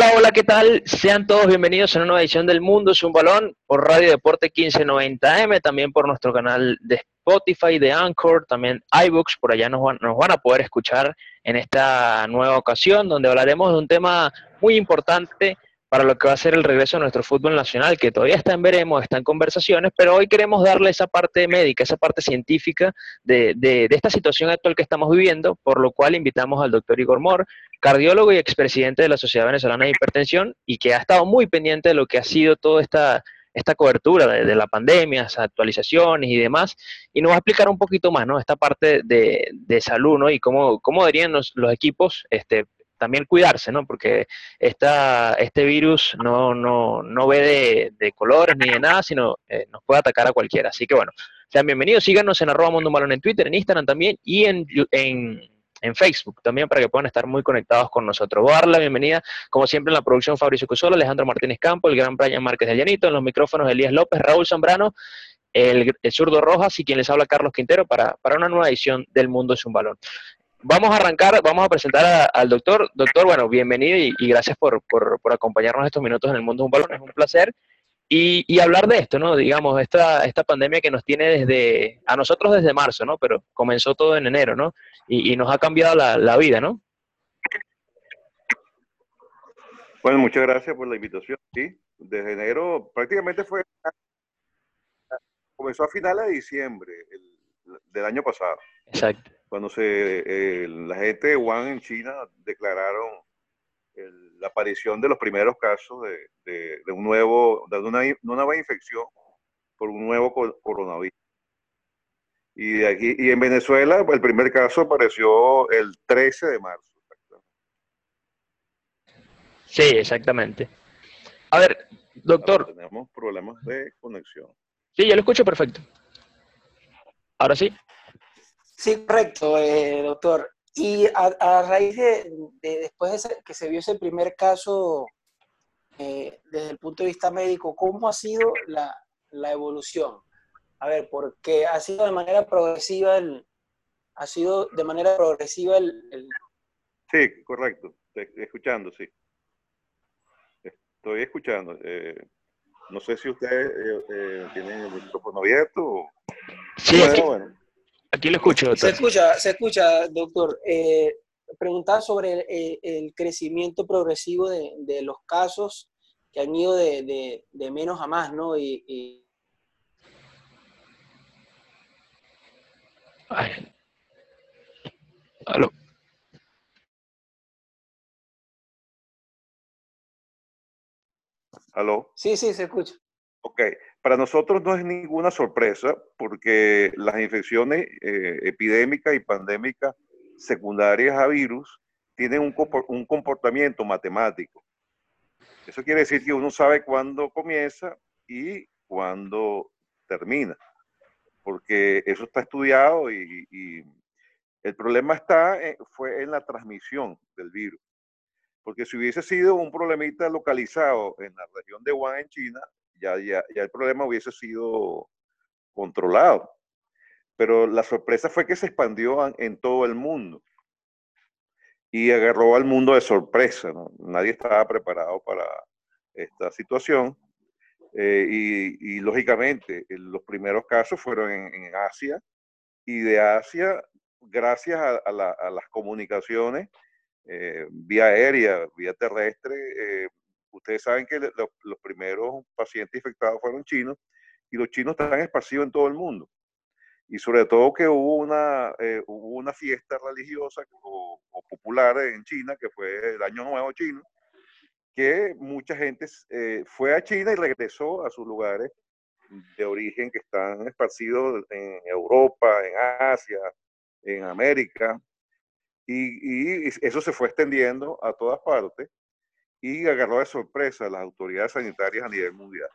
Hola, hola, ¿qué tal? Sean todos bienvenidos a una nueva edición del Mundo es un balón por Radio Deporte 1590M, también por nuestro canal de Spotify, de Anchor, también iBooks, por allá nos van, nos van a poder escuchar en esta nueva ocasión, donde hablaremos de un tema muy importante para lo que va a ser el regreso de nuestro fútbol nacional, que todavía está en veremos, está en conversaciones, pero hoy queremos darle esa parte médica, esa parte científica de, de, esta situación actual que estamos viviendo, por lo cual invitamos al doctor Igor Mor, cardiólogo y expresidente de la Sociedad Venezolana de Hipertensión, y que ha estado muy pendiente de lo que ha sido toda esta, esta cobertura de, de la pandemia, esas actualizaciones y demás, y nos va a explicar un poquito más, ¿no? Esta parte de, de salud, ¿no? Y cómo, cómo deberían los, los equipos este, también cuidarse, ¿no? Porque esta, este virus no, no, no ve de, de, colores ni de nada, sino eh, nos puede atacar a cualquiera. Así que bueno, sean bienvenidos, síganos en arroba Mundo Balón en Twitter, en Instagram también y en, en, en, Facebook también para que puedan estar muy conectados con nosotros. Voy la bienvenida, como siempre, en la producción Fabricio Cusola, Alejandro Martínez Campo, el gran Brian Márquez de Llanito, en los micrófonos Elías López, Raúl Zambrano, el, el zurdo Rojas y quien les habla Carlos Quintero para, para una nueva edición del Mundo es un Balón vamos a arrancar, vamos a presentar al doctor. Doctor, bueno, bienvenido y, gracias por, por, acompañarnos estos minutos en el mundo de un balón, es un placer. Y, y, hablar de esto, ¿no? Digamos, esta, esta pandemia que nos tiene desde, a nosotros desde marzo, ¿no? Pero comenzó todo en enero, ¿no? Y, y nos ha cambiado la, la, vida, ¿no? Bueno, muchas gracias por la invitación. Sí, desde enero prácticamente fue, comenzó a finales de diciembre del año pasado. Exacto cuando se, eh, la gente de Wuhan en China declararon el, la aparición de los primeros casos de, de, de un nuevo, de una, una, nueva infección por un nuevo coronavirus. Y, de aquí, y en Venezuela el primer caso apareció el 13 de marzo. Sí, exactamente. A ver, doctor. Ahora tenemos problemas de conexión. Sí, yo lo escucho perfecto. Ahora sí. Sí, correcto, eh, doctor. Y a, a raíz de, de después de ese, que se vio ese primer caso, eh, desde el punto de vista médico, ¿cómo ha sido la, la, evolución? A ver, porque ha sido de manera progresiva el, ha sido de manera progresiva el, el... Sí, correcto. Escuchando, sí. Estoy escuchando. Eh, no sé si ustedes eh, eh, tienen el micrófono abierto. O... Sí, bueno, bueno. Aquí lo escucho, doctor. Se escucha, se escucha, doctor. Eh, preguntaba sobre el, el, el, crecimiento progresivo de, de, los casos que han ido de, de, de menos a más, ¿no? Y, y... Ay. Aló. ¿Aló? Sí, sí, se escucha. Ok, para nosotros no es ninguna sorpresa porque las infecciones eh, epidémicas y pandémicas secundarias a virus tienen un, un, comportamiento matemático. Eso quiere decir que uno sabe cuándo comienza y cuándo termina, porque eso está estudiado y, y el problema está en, fue en la transmisión del virus. Porque si hubiese sido un problemita localizado en la región de Wuhan en China, ya, ya, ya el problema hubiese sido controlado. Pero la sorpresa fue que se expandió en todo el mundo y agarró al mundo de sorpresa. Nadie estaba preparado para esta situación. Eh, y, lógicamente, los primeros casos fueron en, Asia y de Asia, gracias a las comunicaciones eh, vía aérea, vía terrestre, eh, Ustedes saben que lo, los primeros pacientes infectados fueron chinos y los chinos están esparcidos en todo el mundo. Y sobre todo que hubo una, eh, hubo una fiesta religiosa o, o, popular en China, que fue el Año Nuevo Chino, que mucha gente eh, fue a China y regresó a sus lugares de origen que están esparcidos en Europa, en Asia, en América. Y, y eso se fue extendiendo a todas partes y agarró de sorpresa a las autoridades sanitarias a nivel mundial.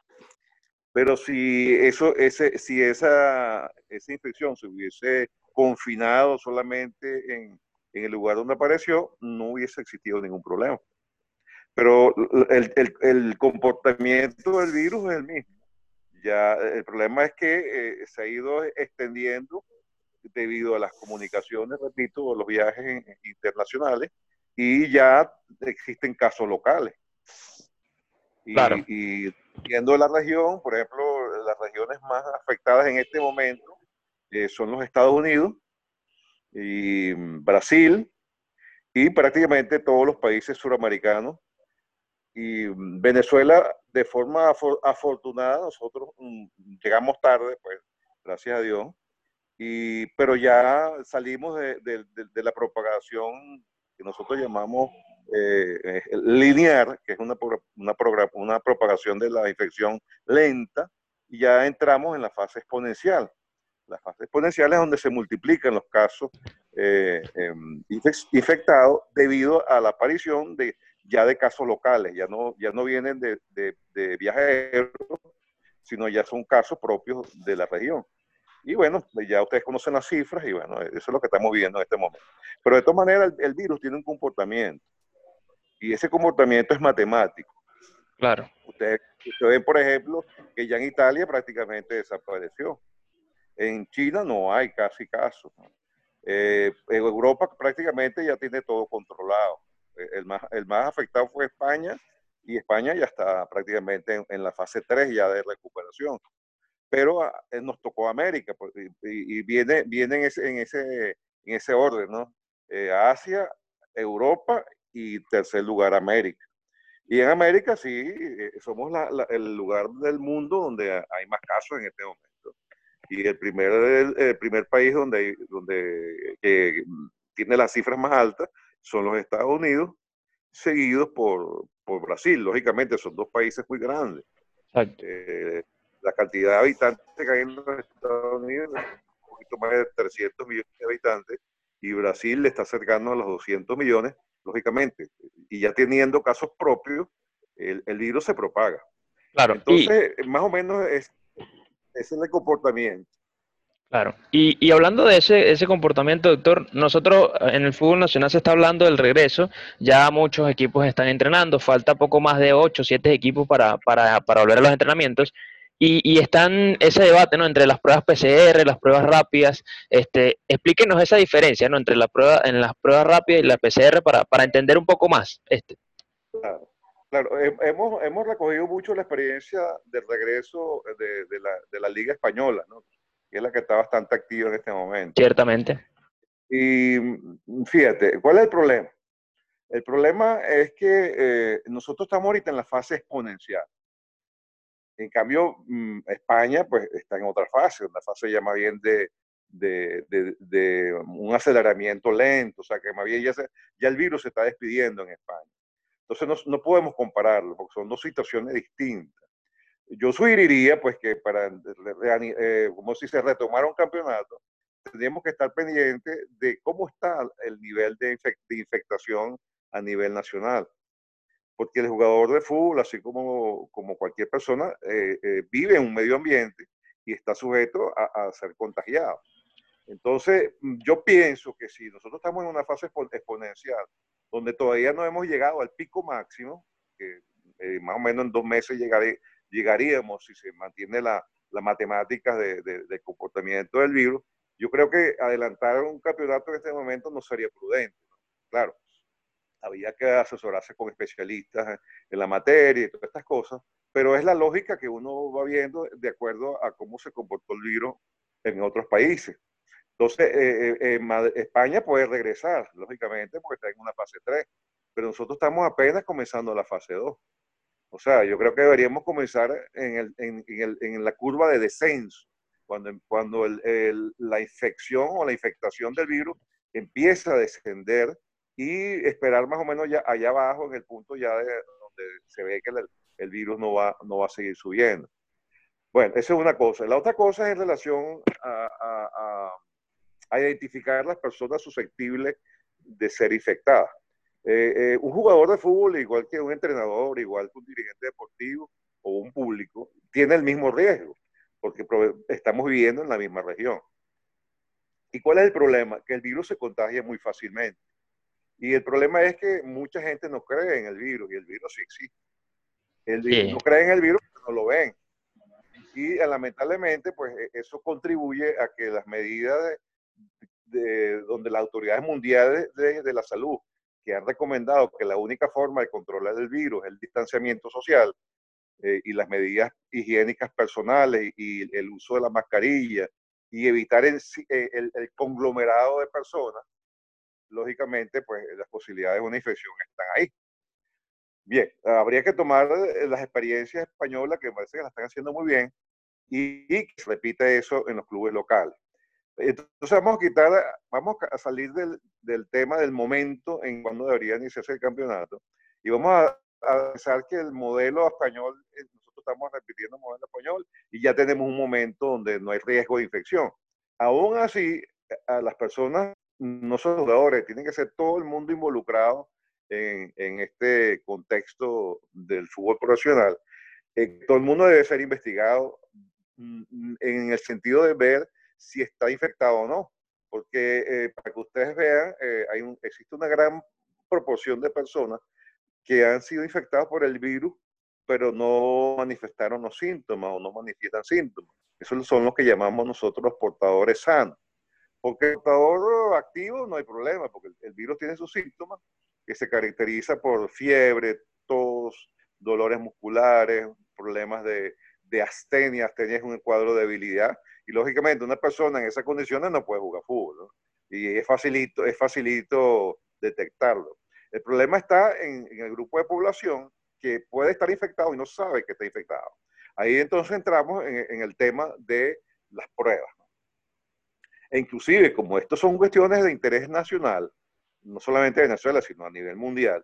Pero si, eso, ese, si esa, esa infección se hubiese confinado solamente en, en el lugar donde apareció, no hubiese existido ningún problema. Pero el, el, el, comportamiento del virus es el mismo. Ya el problema es que eh, se ha ido extendiendo debido a las comunicaciones, repito, los viajes internacionales y ya existen casos locales. Y, y viendo la región, por ejemplo, las regiones más afectadas en este momento eh, son los Estados Unidos y Brasil y prácticamente todos los países suramericanos. Y Venezuela, de forma afortunada, nosotros mm, llegamos tarde, pues, gracias a Dios, y, pero ya salimos de, de la propagación que nosotros llamamos eh, eh, lineal, que es una, una, una propagación de la infección lenta, y ya entramos en la fase exponencial. La fase exponencial es donde se multiplican los casos eh, em, infectados debido a la aparición de ya de casos locales, ya no, ya no vienen de, de, de viajeros, sino ya son casos propios de la región. Y bueno, ya ustedes conocen las cifras y bueno, eso es lo que estamos viendo en este momento. Pero de todas maneras, el virus tiene un comportamiento y ese comportamiento es matemático. Claro. Ustedes, ven, por ejemplo, que ya en Italia prácticamente desapareció. En China no hay casi casos. Eh, en Europa prácticamente ya tiene todo controlado. Eh, el más, el más afectado fue España y España ya está prácticamente en, la fase 3 ya de recuperación. Pero ah, eh, nos tocó América pues, y, viene, viene en, ese, en, ese, en ese orden, ¿no? Asia, Europa y tercer lugar América. Y en América sí, eh, somos el lugar del mundo donde hay más casos en este momento. Y el primer, el, primer país donde, donde tiene las cifras más altas son los Estados Unidos, seguidos por, por Brasil. Lógicamente son dos países muy grandes. Eh, la cantidad de habitantes que hay en los Estados Unidos un poquito más de 300 millones de habitantes y Brasil le está acercando a los 200 millones lógicamente, y ya teniendo casos propios, el, virus se propaga. Claro. Entonces, más o menos es, ese es el comportamiento. Claro. Y, y, hablando de ese, ese comportamiento, doctor, nosotros en el fútbol nacional se está hablando del regreso, ya muchos equipos están entrenando, falta poco más de 8 7 equipos para, para, para volver a los entrenamientos. Y, y están ese debate ¿no? entre las pruebas PCR, las pruebas rápidas. Este, explíquenos esa diferencia ¿no? entre la prueba, en las pruebas rápidas y la PCR para, para entender un poco más. Este. Claro, claro. Hemos, hemos recogido mucho la experiencia del regreso de, de, la, de la Liga Española, ¿no? que es la que está bastante activa en este momento. Ciertamente. Y fíjate, ¿cuál es el problema? El problema es que eh, nosotros estamos ahorita en la fase exponencial. En cambio, mm, España pues está en otra fase, una fase ya más bien de, un aceleramiento lento, o sea que más bien ya, ya el virus se está despidiendo en España. Entonces no, podemos compararlo, porque son dos situaciones distintas. Yo sugeriría pues que para, eh, como si se retomara un campeonato, tendríamos que estar pendientes de cómo está el nivel de, de infectación a nivel nacional porque el jugador de fútbol, así como, como cualquier persona, eh, eh, vive en un medio ambiente y está sujeto a, ser contagiado. Entonces, mm, yo pienso que si nosotros estamos en una fase exponencial, donde todavía no hemos llegado al pico máximo, que eh, más o menos en dos meses llegaríamos si se mantiene la, la matemática de, de, comportamiento del virus, yo creo que adelantar un campeonato en este momento no sería prudente. Claro, había que asesorarse con especialistas en la materia y todas estas cosas, pero es la lógica que uno va viendo de acuerdo a cómo se comportó el virus en otros países. Entonces, eh, eh, España puede regresar, lógicamente, porque está en una fase 3, pero nosotros estamos apenas comenzando la fase 2. O sea, yo creo que deberíamos comenzar en, el, en, el, en la curva de descenso, cuando, cuando la infección o la infectación del virus empieza a descender y esperar más o menos ya allá abajo en el punto ya de donde se ve que el, virus no va, no va a seguir subiendo. Bueno, esa es una cosa. La otra cosa es en relación a, a, identificar las personas susceptibles de ser infectadas. Eh, eh, un jugador de fútbol, igual que un entrenador, igual que un dirigente deportivo o un público, tiene el mismo riesgo, porque estamos viviendo en la misma región. ¿Y cuál es el problema? Que el virus se contagia muy fácilmente. Y el problema es que mucha gente no cree en el virus y el virus sí existe. El virus no cree en el virus, pero no lo ven. Y eh, lamentablemente, pues e, eso contribuye a que las medidas de, donde las autoridades mundiales de, la salud que han recomendado que la única forma de controlar el virus es el distanciamiento social eh, y las medidas higiénicas personales y, el uso de la mascarilla y evitar el, el, el, conglomerado de personas, lógicamente, pues las posibilidades de una infección están ahí. Bien, habría que tomar eh, las experiencias españolas que parece que la están haciendo muy bien y, y que se repite eso en los clubes locales. Entonces vamos a quitar, vamos a salir del, del tema del momento en cuando debería iniciarse el campeonato y vamos a, pensar que el modelo español, eh, nosotros estamos repitiendo el modelo español y ya tenemos un momento donde no hay riesgo de infección. Aún así, a las personas, no son jugadores, tienen que ser todo el mundo involucrado en, este contexto del fútbol profesional. Eh, todo el mundo debe ser investigado mm, en el sentido de ver si está infectado o no. Porque eh, para que ustedes vean, eh, existe una gran proporción de personas que han sido infectadas por el virus, pero no manifestaron los síntomas o no manifiestan síntomas. Esos son los que llamamos nosotros los portadores sanos. Porque el portador activo no hay problema, porque el, virus tiene sus síntomas, que se caracteriza por fiebre, tos, dolores musculares, problemas de, de astenia. Astenia es un cuadro de debilidad y lógicamente una persona en esas condiciones no puede jugar fútbol. Y es facilito, es facilito detectarlo. El problema está en, el grupo de población que puede estar infectado y no sabe que está infectado. Ahí entonces entramos en, el tema de las pruebas. E inclusive, como estos son cuestiones de interés nacional, no solamente de Venezuela, sino a nivel mundial,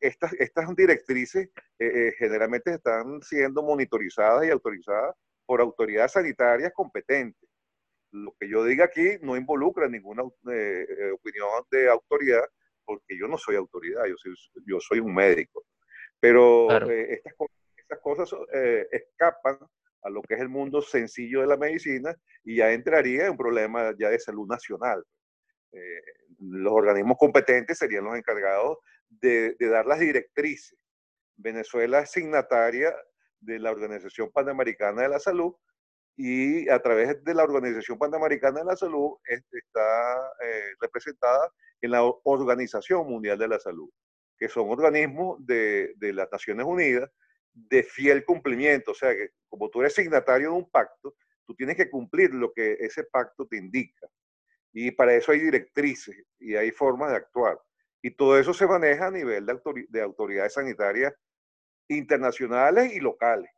estas, estas directrices eh, eh, generalmente están siendo monitorizadas y autorizadas por autoridades sanitarias competentes. Lo que yo diga aquí no involucra ninguna eh, opinión de autoridad, porque yo no soy autoridad, yo soy, yo soy un médico. Pero eh, estas, estas, cosas escapan a lo que es el mundo sencillo de la medicina y ya entraría en un problema ya de salud nacional. los organismos competentes serían los encargados de, dar las directrices. Venezuela es signataria de la Organización Panamericana de la Salud y a través de la Organización Panamericana de la Salud está eh, representada en la Organización Mundial de la Salud, que son organismos de, las Naciones Unidas de fiel cumplimiento. O sea, que como tú eres signatario de un pacto, tú tienes que cumplir lo que ese pacto te indica. Y para eso hay directrices y hay formas de actuar. Y todo eso se maneja a nivel de, de autoridades sanitarias internacionales y locales.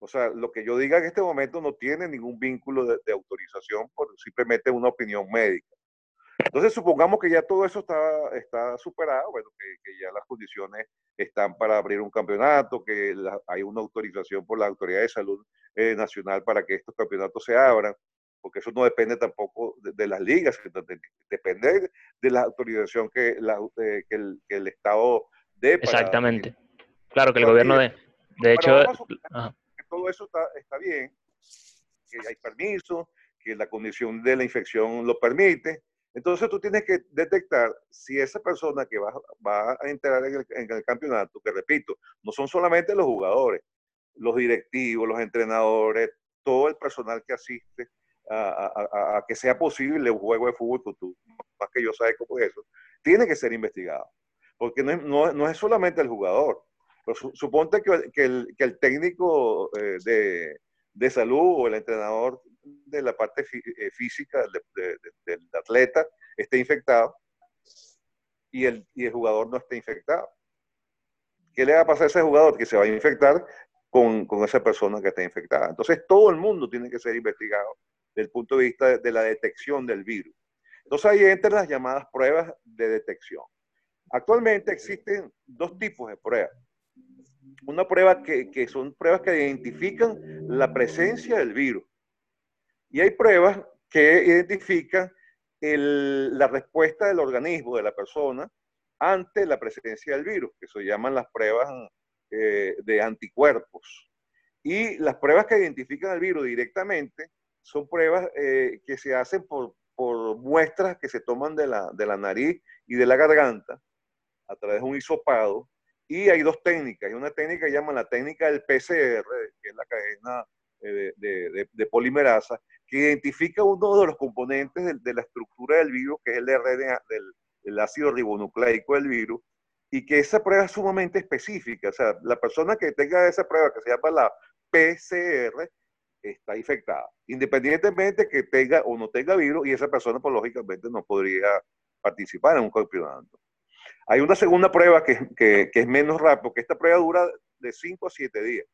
O sea, lo que yo diga en este momento no tiene ningún vínculo de, autorización por simplemente una opinión médica. Entonces, supongamos que ya todo eso está, está superado, bueno, que, ya las condiciones están para abrir un campeonato, que hay una autorización por la Autoridad de Salud eh, Nacional para que estos campeonatos se abran, porque eso no depende tampoco de, las ligas, depende de la autorización que, la, eh, que, el, que el Estado dé. Exactamente. Claro, que el gobierno de, de hecho... Que todo eso está, está bien, que hay permiso, que la condición de la infección lo permite. Entonces tú tienes que detectar si esa persona que va, va a entrar en el, campeonato, que repito, no son solamente los jugadores, los directivos, los entrenadores, todo el personal que asiste a, que sea posible un juego de fútbol, pues tú, más que yo sabes cómo es eso, tiene que ser investigado. Porque no es, no, no es solamente el jugador, suponte que, que, el, técnico eh, de, de, salud o el entrenador de la parte eh, física del atleta esté infectado y el, y el jugador no esté infectado. ¿Qué le va a pasar a ese jugador? Que se va a infectar con, con, esa persona que está infectada. Entonces, todo el mundo tiene que ser investigado desde el punto de vista de, de la detección del virus. Entonces, ahí entran las llamadas pruebas de detección. Actualmente existen dos tipos de pruebas una prueba que, que, son pruebas que identifican la presencia del virus. Y hay pruebas que identifican el, la respuesta del organismo, de la persona, ante la presencia del virus, que se llaman las pruebas eh, de anticuerpos. Y las pruebas que identifican el virus directamente son pruebas eh, que se hacen por, por, muestras que se toman de la, de la nariz y de la garganta a través de un hisopado y hay dos técnicas. Hay una técnica que llaman la técnica del PCR, que es la cadena eh, de, polimerasa, que identifica uno de los componentes de, la estructura del virus, que es el RNA, del, el ácido ribonucleico del virus, y que esa prueba es sumamente específica. O sea, la persona que tenga esa prueba, que se llama la PCR, está infectada, independientemente que tenga o no tenga virus, y esa persona, pues lógicamente, no podría participar en un campeonato. Hay una segunda prueba que, es menos rápida, porque esta prueba dura de 5 a 7 días.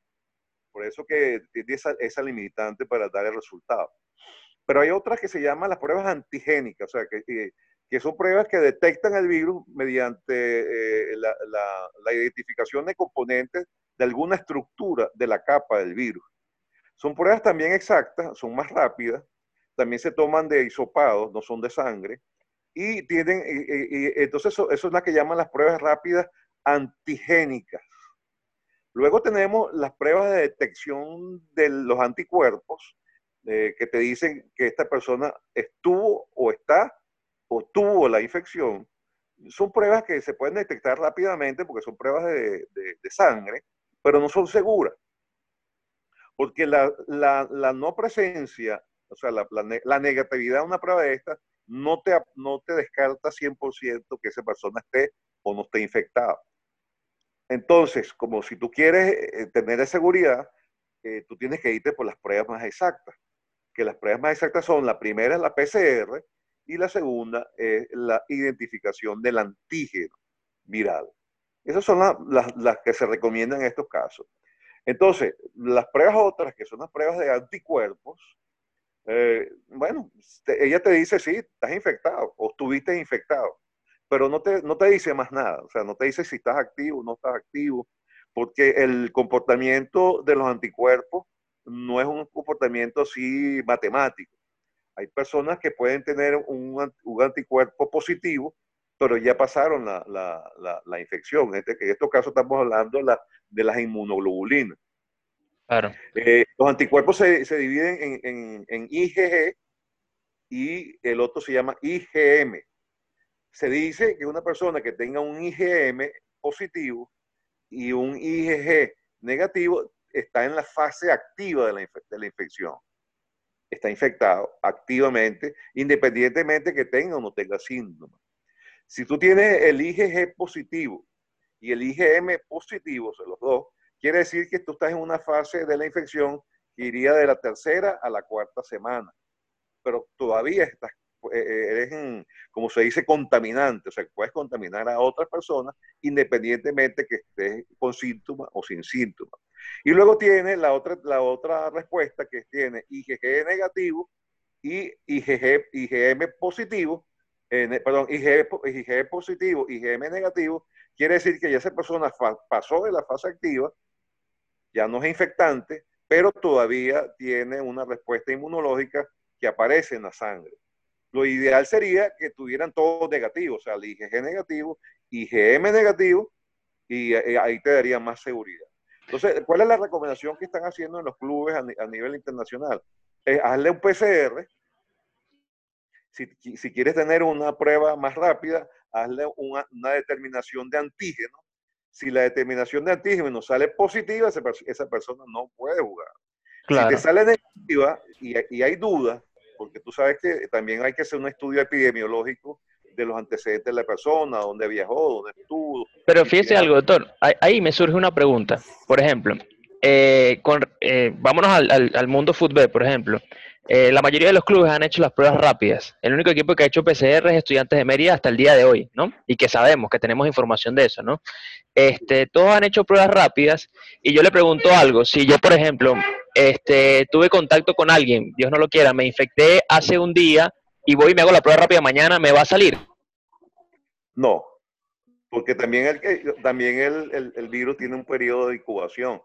Por eso que tiene esa, esa, limitante para dar el resultado. Pero hay otras que se llaman las pruebas antigénicas, o sea, que, son pruebas que detectan el virus mediante eh, la, la, la, identificación de componentes de alguna estructura de la capa del virus. Son pruebas también exactas, son más rápidas, también se toman de hisopados, no son de sangre, y tienen, y, entonces eso, eso, es la que llaman las pruebas rápidas antigénicas. Luego tenemos las pruebas de detección de los anticuerpos, eh, que te dicen que esta persona estuvo o está o tuvo la infección. Son pruebas que se pueden detectar rápidamente porque son pruebas de, de, sangre, pero no son seguras. Porque la, la, la no presencia, o sea, la, la, negatividad de una prueba de esta no te, no te descarta 100% que esa persona esté o no esté infectada. Entonces, como si tú quieres eh, tener seguridad, eh, tú tienes que irte por las pruebas más exactas. Que las pruebas más exactas son, la primera es la PCR y la segunda es la identificación del antígeno viral. Esas son las, las que se recomiendan en estos casos. Entonces, las pruebas otras, que son las pruebas de anticuerpos, eh, bueno, ella te dice, sí, estás infectado o estuviste infectado, pero no te, no te dice más nada, o sea, no te dice si estás activo o no estás activo, porque el comportamiento de los anticuerpos no es un comportamiento así matemático. Hay personas que pueden tener un, anticuerpo positivo, pero ya pasaron la, la, la, infección. En, este, en estos casos estamos hablando de las inmunoglobulinas. Claro. Eh, los anticuerpos se, se dividen en, en, IgG y el otro se llama IgM. Se dice que una persona que tenga un IgM positivo y un IgG negativo está en la fase activa de la, de la infección. Está infectado activamente, independientemente que tenga o no tenga síntomas. Si tú tienes el IgG positivo y el IgM positivo, o los dos, Quiere decir que tú estás en una fase de la infección que iría de la tercera a la cuarta semana, pero todavía estás, eh, eh, eres, como se dice, contaminante, o sea, puedes contaminar a otras personas independientemente que estés con síntomas o sin síntomas. Y luego tiene la otra, la otra respuesta que tiene IgG negativo y IgG, IgM positivo, perdón, IgG, IgG positivo, IgM negativo, quiere decir que ya esa persona pasó de la fase activa ya no es infectante, pero todavía tiene una respuesta inmunológica que aparece en la sangre. Lo ideal sería que tuvieran todos negativos, o sea, el IgG negativo, IgM negativo, y eh, ahí te daría más seguridad. Entonces, ¿cuál es la recomendación que están haciendo en los clubes a, nivel internacional? hazle un PCR. Si, si, quieres tener una prueba más rápida, hazle una, una determinación de antígeno si la determinación de antígeno sale positiva, esa, persona no puede jugar. Si te sale negativa y, hay dudas, porque tú sabes que también hay que hacer un estudio epidemiológico de los antecedentes de la persona, dónde viajó, dónde estuvo. Pero fíjese algo, doctor, ahí me surge una pregunta. Por ejemplo, eh, con, eh, vámonos al, al, mundo fútbol, por ejemplo. Eh, la mayoría de los clubes han hecho las pruebas rápidas. El único equipo que ha hecho PCR es Estudiantes de Mérida hasta el día de hoy, ¿no? Y que sabemos, que tenemos información de eso, ¿no? Este, todos han hecho pruebas rápidas y yo le pregunto algo. Si yo, por ejemplo, este, tuve contacto con alguien, Dios no lo quiera, me infecté hace un día y voy y me hago la prueba rápida mañana, ¿me va a salir? No, porque también el, también el, el, virus tiene un periodo de incubación.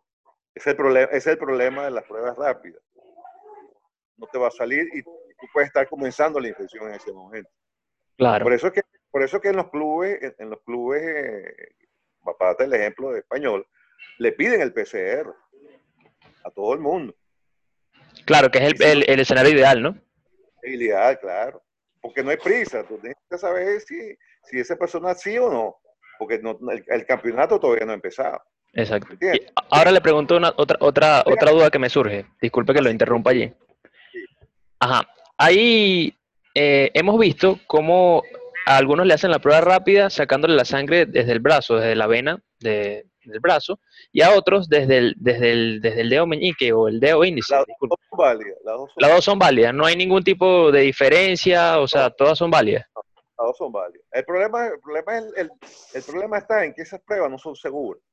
Es el, es el problema de las pruebas rápidas no te va a salir y tú puedes estar comenzando la infección en ese momento. Claro. Por eso es que, por eso que en los clubes, en los clubes, eh, para darte el ejemplo de español, le piden el PCR a todo el mundo. Claro, que es el, el, escenario ideal, ¿no? El ideal, claro. Porque no hay prisa, tú tienes que saber si, si esa persona sí o no. Porque el, el, campeonato todavía no ha empezado. Exacto. ahora le pregunto una, otra, otra, otra duda que me surge. Disculpe que lo interrumpa allí. Ajá. Ahí eh, hemos visto cómo a algunos le hacen la prueba rápida sacándole la sangre desde el brazo, desde la vena del brazo, y a otros desde el, desde el, desde el dedo meñique o el dedo índice. Las dos son válidas. Las dos son, válidas, no hay ningún tipo de diferencia, o sea, todas son válidas. las dos son válidas. El problema, el, problema es el, el problema está en que esas pruebas no son seguras.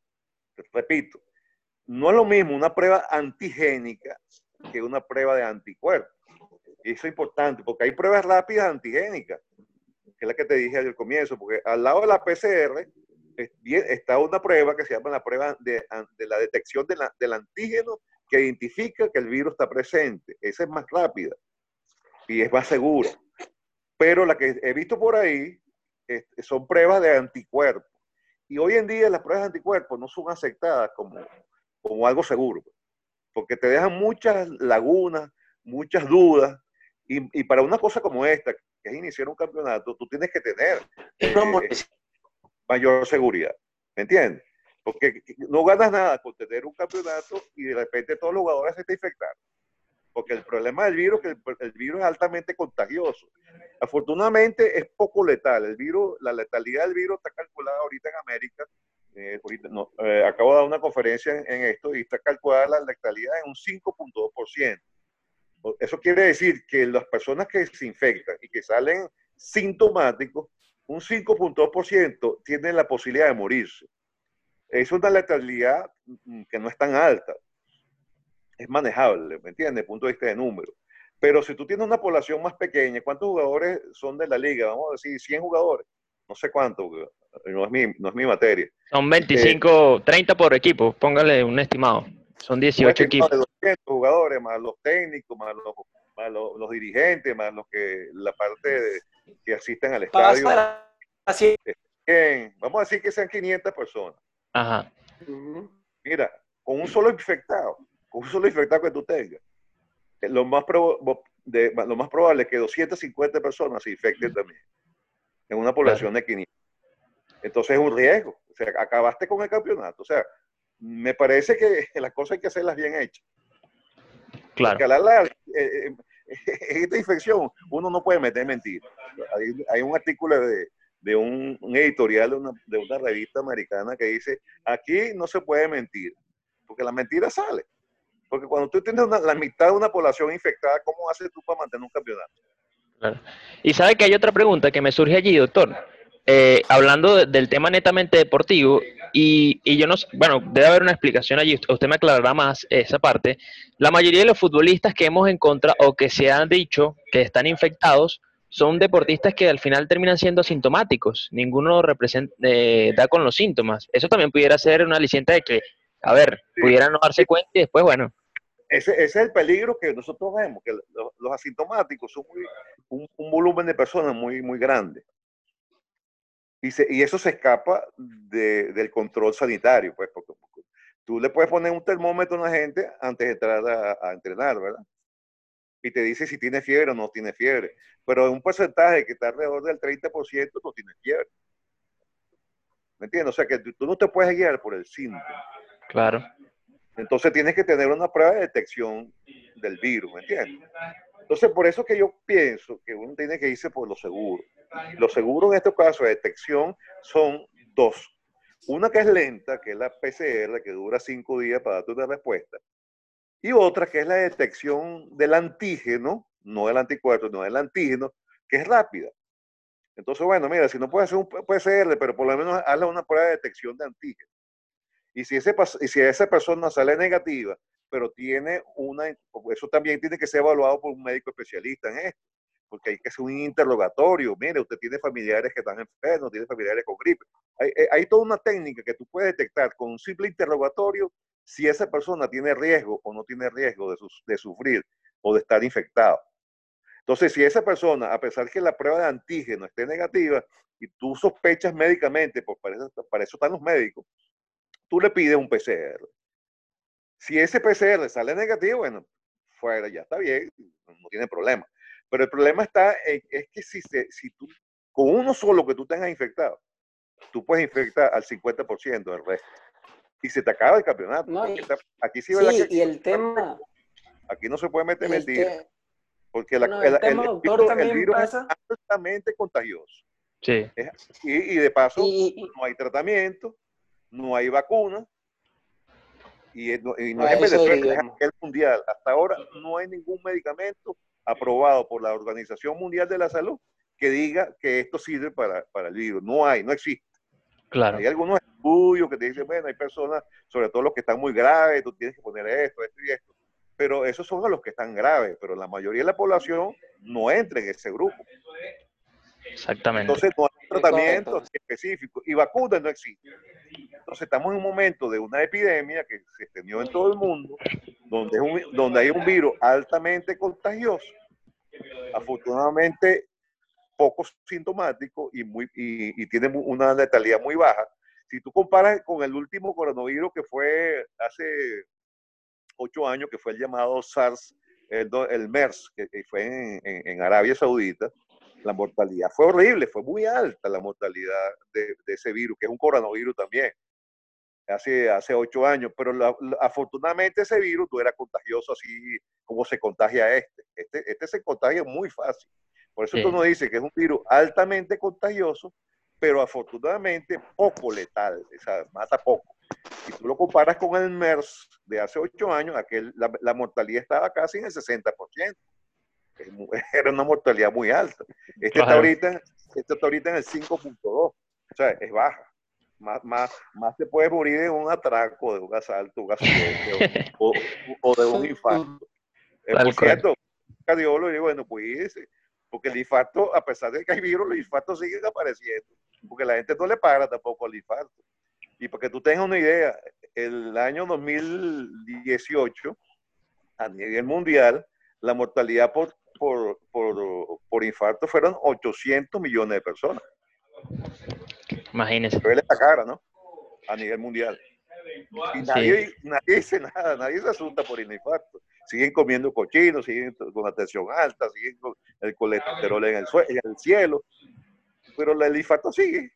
Repito, no es lo mismo una prueba antigénica que una prueba de anticuerpos. Eso es importante, porque hay pruebas rápidas antigénicas, que es la que te dije al comienzo, porque al lado de la PCR está una prueba que se llama la prueba de, la detección del antígeno que identifica que el virus está presente. Esa es más rápida y es más segura. Pero la que he visto por ahí son pruebas de anticuerpos. Y hoy en día las pruebas de anticuerpos no son aceptadas como, como algo seguro, porque te dejan muchas lagunas, muchas dudas, y, para una cosa como esta, que es iniciar un campeonato, tú tienes que tener eh, mayor seguridad, ¿me entiendes? Porque no ganas nada con tener un campeonato y de repente todos los jugadores se te infectan. Porque el problema del virus es que el, virus es altamente contagioso. Afortunadamente es poco letal. El virus, la letalidad del virus está calculada ahorita en América eh, eh, acabo de dar una conferencia en, esto y está calculada la letalidad en un 5.2%. Eso quiere decir que las personas que se infectan y que salen sintomáticos, un 5.2% tienen la posibilidad de morirse. Es una letalidad mm, que no es tan alta. Es manejable, ¿me entiendes? Desde el punto de vista de número. Pero si tú tienes una población más pequeña, ¿cuántos jugadores son de la liga? Vamos a decir 100 jugadores. No sé cuántos, no es mi, no es mi materia. Son 25, 30 por equipo, póngale un estimado. Son 18 equipos. De 200 jugadores, más los técnicos, más los, más los, dirigentes, más los que la parte que asisten al estadio. Así. Vamos a decir que sean 500 personas. Ajá. Mira, con un solo infectado, con un solo infectado que tú tengas, eh, lo más, de, lo más probable es que 250 personas se infecten también en una población de 500. Entonces es un riesgo. O sea, acabaste con el campeonato. O sea, me parece que las cosas hay que hacerlas bien hechas. Claro. Porque la, eh, eh, esta infección uno no puede meter mentiras. Hay, un artículo de, de un, editorial de una, de una, revista americana que dice, aquí no se puede mentir, porque la mentira sale. Porque cuando tú tienes la mitad de una población infectada, ¿cómo haces tú para mantener un campeonato? Claro. Y sabe que hay otra pregunta que me surge allí, doctor. Eh, hablando del tema netamente deportivo, y, yo no sé, bueno, debe haber una explicación allí, usted me aclarará más esa parte. La mayoría de los futbolistas que hemos encontrado o que se han dicho que están infectados son deportistas que al final terminan siendo asintomáticos, ninguno representa, eh, da con los síntomas. Eso también pudiera ser una aliciente de que, a ver, pudieran no darse cuenta y después, bueno. Ese, es el peligro que nosotros vemos, que los, asintomáticos son un, un, volumen de personas muy, muy grande. Y, eso se escapa del control sanitario, pues, porque, tú le puedes poner un termómetro a una gente antes de entrar a, entrenar, ¿verdad? Y te dice si tiene fiebre o no tiene fiebre. Pero un porcentaje que está alrededor del 30% no tiene fiebre. ¿Me entiendes? O sea que tú no te puedes guiar por el síntoma. Claro. Entonces tienes que tener una prueba de detección del virus, ¿me entiendes? Entonces, por eso que yo pienso que uno tiene que irse por lo seguro. Los seguros en estos casos de detección son dos. Una que es lenta, que es la PCR, que dura cinco días para darte una respuesta. Y otra que es la detección del antígeno, no del anticuerpo, no del antígeno, que es rápida. Entonces, bueno, mira, si no puedes hacer un PCR, pero por lo menos hazle una prueba de detección de antígeno. Y si, ese, y si esa persona sale negativa, pero tiene una, eso también tiene que ser evaluado por un médico especialista en esto, porque hay que hacer un interrogatorio. Mire, usted tiene familiares que están enfermos, tiene familiares con gripe. Hay, eh, hay toda una técnica que tú puedes detectar con un simple interrogatorio si esa persona tiene riesgo o no tiene riesgo de, de sufrir o de estar infectado. Entonces, si esa persona, a pesar que la prueba de antígeno esté negativa y tú sospechas médicamente, pues para eso están los médicos, tú le pides un PCR. Si ese PCR sale negativo, bueno, fuera, ya está bien, no tiene problema. Pero el problema está en, es que si, si tú, con uno solo que tú tengas infectado, tú puedes infectar al 50% del resto. Y se te acaba el campeonato. aquí sí, y el tema... Aquí no se puede meter mentira. Porque el, virus, es altamente contagioso. Sí. Y, de paso, no hay tratamiento, no hay vacuna. Y, no, es en Venezuela, es mundial. Hasta ahora no hay ningún medicamento aprobado por la Organización Mundial de la Salud que diga que esto sirve para, para el virus. No hay, no existe. Claro. Hay algunos estudios que te dicen, bueno, hay personas, sobre todo los que están muy graves, tú tienes que poner esto, esto y esto. Pero esos son los que están graves, pero la mayoría de la población no entra en ese grupo. Exactamente. Entonces no hay tratamiento específico y vacunas no existen. Entonces estamos en un momento de una epidemia que se extendió en todo el mundo, donde, un, donde hay un virus altamente contagioso. Afortunadamente poco sintomático y, muy, y, y tiene una letalidad muy baja. Si tú comparas con el último coronavirus que fue hace ocho años, que fue el llamado SARS, el, el MERS, que, fue en, en, Arabia Saudita, la mortalidad fue horrible, fue muy alta la mortalidad de, de ese virus, que es un coronavirus también, hace, hace ocho años, pero afortunadamente ese virus no era contagioso así como se contagia este. Este, este se contagia muy fácil. Por eso tú nos dices que es un virus altamente contagioso, pero afortunadamente poco letal, o sea, mata poco. Si tú lo comparas con el MERS de hace ocho años, aquel, la, mortalidad estaba casi en el 60%. Era una mortalidad muy alta. Este, está ahorita, este está ahorita en el 5.2, o sea, es baja. Más, más, más te puedes morir de un atraco, de un asalto, un accidente o, o, de un infarto. Eh, por cierto, cardiólogo, y bueno, pues porque el infarto, a pesar de que hay virus, los infartos siguen apareciendo, porque la gente no le para tampoco al infarto. Y para que tú tengas una idea, el año 2018, a nivel mundial, la mortalidad por, por, por, por infarto fueron 800 millones de personas. Imagínense. Pero la cara, ¿no? A nivel mundial. Y nadie, nadie dice nada, nadie se asusta por el infarto siguen comiendo cochinos, siguen con la tensión alta, siguen con el colesterol en el, en el cielo, pero el infarto sigue.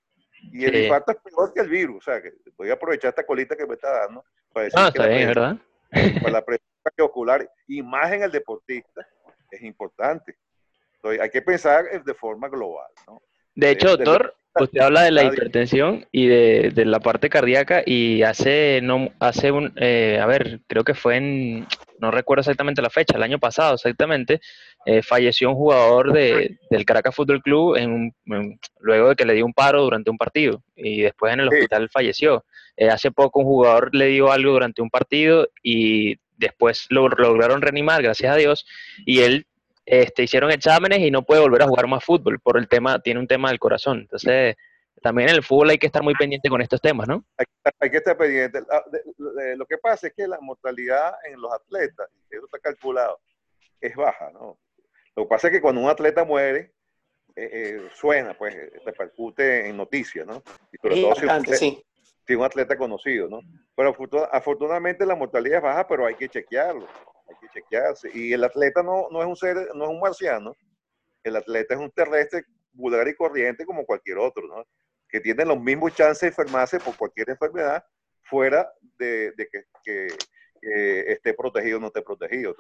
Y el infarto es peor que el virus. O sea, que voy a aprovechar esta colita que me está dando para decir ah, está bien, ¿verdad? Para la presión ocular y más en el deportista es importante. Entonces, hay que pensar de forma global. ¿no? De hecho, doctor, usted habla de la hipertensión y de, de, la parte cardíaca y hace, no, hace un, eh, a ver, creo que fue en, no recuerdo exactamente la fecha, el año pasado exactamente, eh, falleció un jugador de, del Caracas Fútbol Club en, luego de que le dio un paro durante un partido y después en el hospital falleció. Eh, hace poco un jugador le dio algo durante un partido y después lo lograron reanimar, gracias a Dios, y él este, hicieron exámenes y no puede volver a jugar más fútbol por el tema, tiene un tema del corazón. Entonces, también en el fútbol hay que estar muy pendiente con estos temas, ¿no? Hay, que estar pendiente. Ah, lo que pasa es que la mortalidad en los atletas, eso está calculado, es baja, ¿no? Lo que pasa es que cuando un atleta muere, eh, eh, suena, pues repercute en noticias, ¿no? Y sobre todo si, un atleta conocido, ¿no? Pero afortunadamente la mortalidad es baja, pero hay que chequearlo hay que chequearse. Y el atleta no, no es un ser, no es un marciano, el atleta es un terrestre vulgar y corriente como cualquier otro, ¿no? Que tiene los mismos chances de enfermarse por cualquier enfermedad fuera de, que, esté protegido o no esté protegido.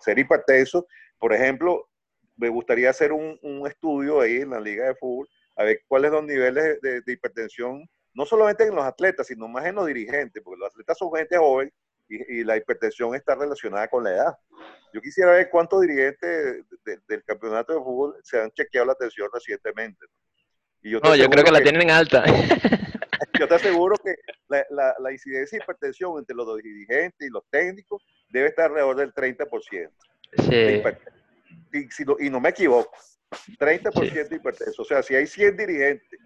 ser hipertenso, por ejemplo, me gustaría hacer un, un, estudio ahí en la liga de fútbol, a ver cuáles son los niveles de hipertensión, no solamente en los atletas, sino más en los dirigentes, porque los atletas son gente joven y, la hipertensión está relacionada con la edad. Yo quisiera ver cuántos dirigentes del campeonato de fútbol se han chequeado la tensión recientemente. Y yo no, yo creo que, la tienen alta. yo te aseguro que la, la, incidencia de hipertensión entre los dirigentes y los técnicos debe estar alrededor del 30%. Sí. Y, si y no me equivoco, 30% de hipertensión. O sea, si hay 100 dirigentes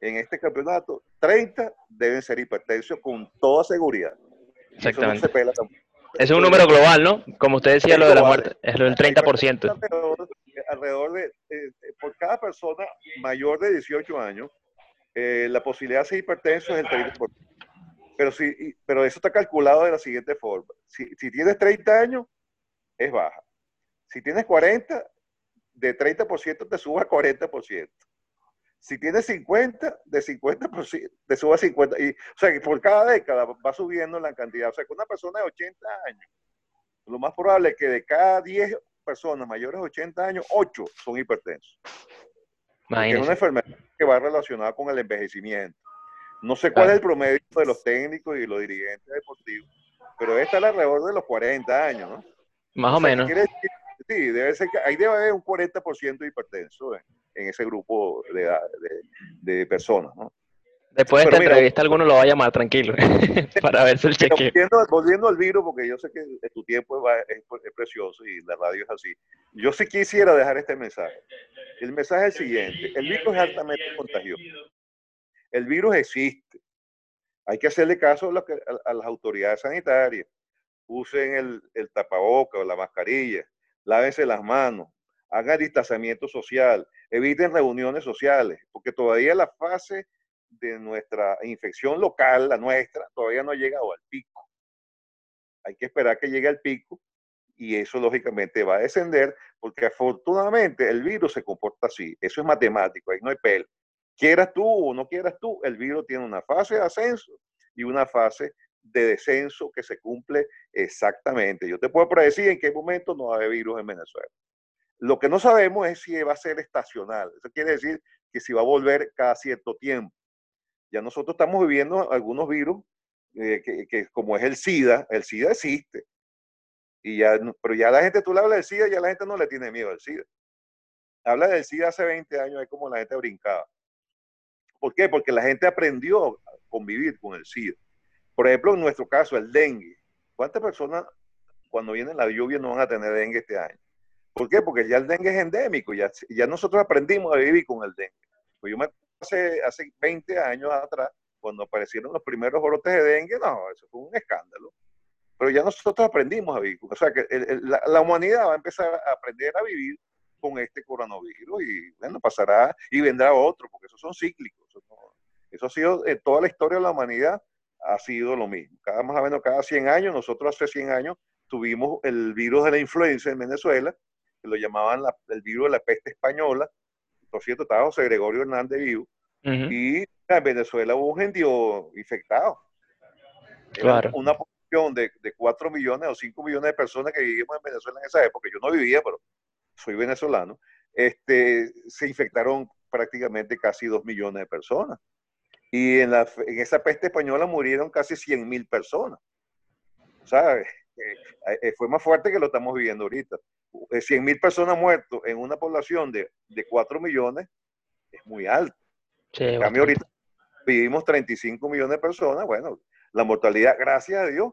en este campeonato, 30 deben ser hipertensos con toda seguridad. Exactamente. es un número global, ¿no? Como usted decía, lo de la muerte, es lo del 30%. Alrededor, de, eh, por cada persona mayor de 18 años, eh, la posibilidad de ser hipertenso es el 30%. Pero, si, pero eso está calculado de la siguiente forma. Si, si tienes 30 años, es baja. Si tienes 40, de 30% te suba a 40% si tienes 50, de 50%, te sube a 50. Y, o sea, que por cada década va subiendo la cantidad. O sea, que una persona de 80 años, lo más probable es que de cada 10 personas mayores de 80 años, 8 son hipertensos. Es una enfermedad que va relacionada con el envejecimiento. No sé cuál es el promedio de los técnicos y los dirigentes deportivos, pero debe estar alrededor de los 40 años, ¿no? Más o, menos. Sí, debe ser que ahí debe haber un 40% de hipertenso en, ese grupo de, de, de personas, ¿no? Después de esta entrevista, alguno lo va a llamar tranquilo para verse el chequeo. Volviendo, al virus, porque yo sé que tu tiempo es, precioso y la radio es así. Yo sí quisiera dejar este mensaje. El mensaje es el siguiente: el virus es altamente contagioso. El virus existe. Hay que hacerle caso a, las autoridades sanitarias. Usen el, el tapaboca o la mascarilla, lávense las manos, hagan distanciamiento social, eviten reuniones sociales, porque todavía la fase de nuestra infección local, la nuestra, todavía no ha llegado al pico. Hay que esperar que llegue al pico y eso lógicamente va a descender porque afortunadamente el virus se comporta así. Eso es matemático, ahí no hay pelo. Quieras tú o no quieras tú, el virus tiene una fase de ascenso y una fase de descenso que se cumple exactamente. Yo te puedo predecir en qué momento no va a haber virus en Venezuela. Lo que no sabemos es si va a ser estacional. Eso quiere decir que si va a volver cada cierto tiempo. Ya nosotros estamos viviendo algunos virus eh, que, como es el SIDA, el SIDA existe. Y ya, pero ya la gente, tú le hablas del SIDA, ya la gente no le tiene miedo al SIDA. Habla del SIDA hace 20 años, es como la gente brincaba. ¿Por qué? Porque la gente aprendió a convivir con el SIDA. Por ejemplo, en nuestro caso, el dengue. ¿Cuántas personas cuando viene la lluvia no van a tener dengue este año? ¿Por qué? Porque ya el dengue es endémico, ya, ya nosotros aprendimos a vivir con el dengue. Pues yo me hace, hace 20 años atrás, cuando aparecieron los primeros brotes de dengue, no, eso fue un escándalo. Pero ya nosotros aprendimos a vivir. O sea, que la, humanidad va a empezar a aprender a vivir con este coronavirus y bueno, pasará y vendrá otro, porque esos son cíclicos. Eso, ha sido, en toda la historia de la humanidad ha sido lo mismo. Cada más o menos cada 100 años, nosotros hace 100 años tuvimos el virus de la influenza en Venezuela, que lo llamaban el virus de la peste española, por cierto, estaba José Gregorio Hernández vivo, y en Venezuela hubo un gentío infectado. claro. Una población de, de 4 millones o 5 millones de personas que vivimos en Venezuela en esa época, yo no vivía, pero soy venezolano, este, se infectaron prácticamente casi 2 millones de personas. Y en, la, en esa peste española murieron casi 100 mil personas. ¿Sabes? Eh, eh, fue más fuerte que lo estamos viviendo ahorita. 100 eh, mil personas muertas en una población de, de 4 millones es muy alto. en cambio, ahorita vivimos 35 millones de personas, bueno, la mortalidad, gracias a Dios,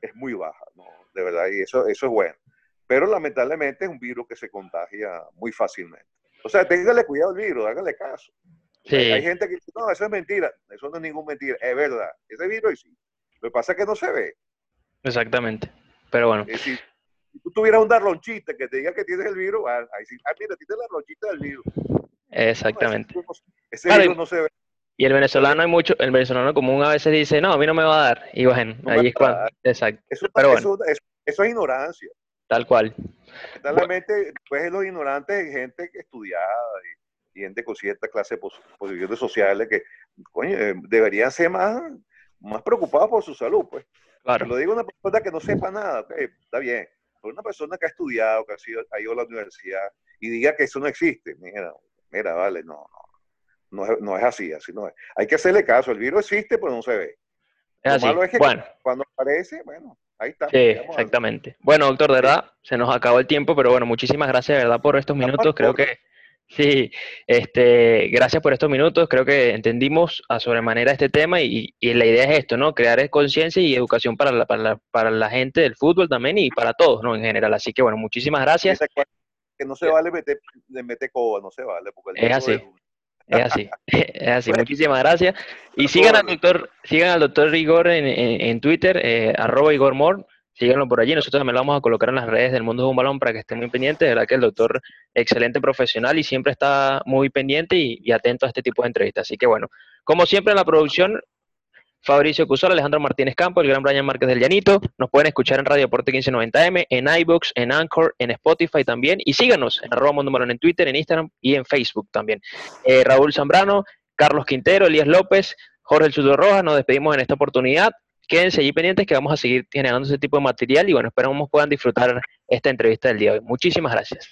es muy baja, ¿no? de verdad, y eso, eso es bueno. Pero lamentablemente es un virus que se contagia muy fácilmente. O sea, téngale cuidado al virus, hágale caso. Hay gente que dice, no, eso es mentira. Eso no es ninguna mentira. Es verdad. Ese virus existe. Lo que pasa es que no se ve. Exactamente. Pero bueno si tú tuvieras un darlonchita que te diga que tienes el virus, ah, ahí sí, ah, mira, tienes la ronchita del virus. Exactamente. ese, virus no se ve. Y el venezolano hay mucho, el venezolano común a veces dice, no, a mí no me va a dar. Y bueno, ahí es cuando. Exacto. Eso, Pero bueno. eso, eso, es ignorancia. Tal cual. Lamentablemente, pues los ignorantes gente que estudiada y, gente con cierta clase de posiciones sociales que, coño, eh, deberían ser más, más preocupados por su salud, pues. Claro. lo digo una persona que no sepa nada, está bien una persona que ha estudiado, que ha, sido, ha ido a la universidad y diga que eso no existe, mira, mira, vale, no, no, no es, no es así, así no es. Hay que hacerle caso, el virus existe, pero no se ve. Es así. malo es que bueno. cuando aparece, bueno, ahí está. Sí, exactamente. Bueno, doctor, de verdad, se nos acabó el tiempo, pero bueno, muchísimas gracias, de verdad, por estos minutos. Creo que Sí, este, gracias por estos minutos. Creo que entendimos a sobremanera este tema y, la idea es esto, ¿no? Crear conciencia y educación para la, para, la, para la gente del fútbol también y para todos, ¿no? En general. Así que bueno, muchísimas gracias. Que no se vale meter, meter coba, no se vale. Porque es así. Es así, es así. Muchísimas gracias. Y sigan al doctor, sigan al doctor Igor en, en, Twitter, eh, arroba Igor Moore síganlo por allí. Nosotros también lo vamos a colocar en las redes del mundo de un balón para que estén muy pendientes. De verdad que el doctor, excelente profesional y siempre está muy pendiente y, atento a este tipo de entrevistas. Así que bueno, como siempre en la producción, Fabricio Cusol, Alejandro Martínez Campo, el gran Brian Márquez del Llanito. Nos pueden escuchar en Radio Deporte 1590M, en iBooks, en Anchor, en Spotify también. Y síganos en arroba Mundo Balón en Twitter, en Instagram y en Facebook también. Eh, Raúl Zambrano, Carlos Quintero, Elías López, Jorge El Sudo Rojas, nos despedimos en esta oportunidad quédense allí pendientes que vamos a seguir generando ese tipo de material y bueno, esperamos puedan disfrutar esta entrevista del día de hoy. Muchísimas gracias.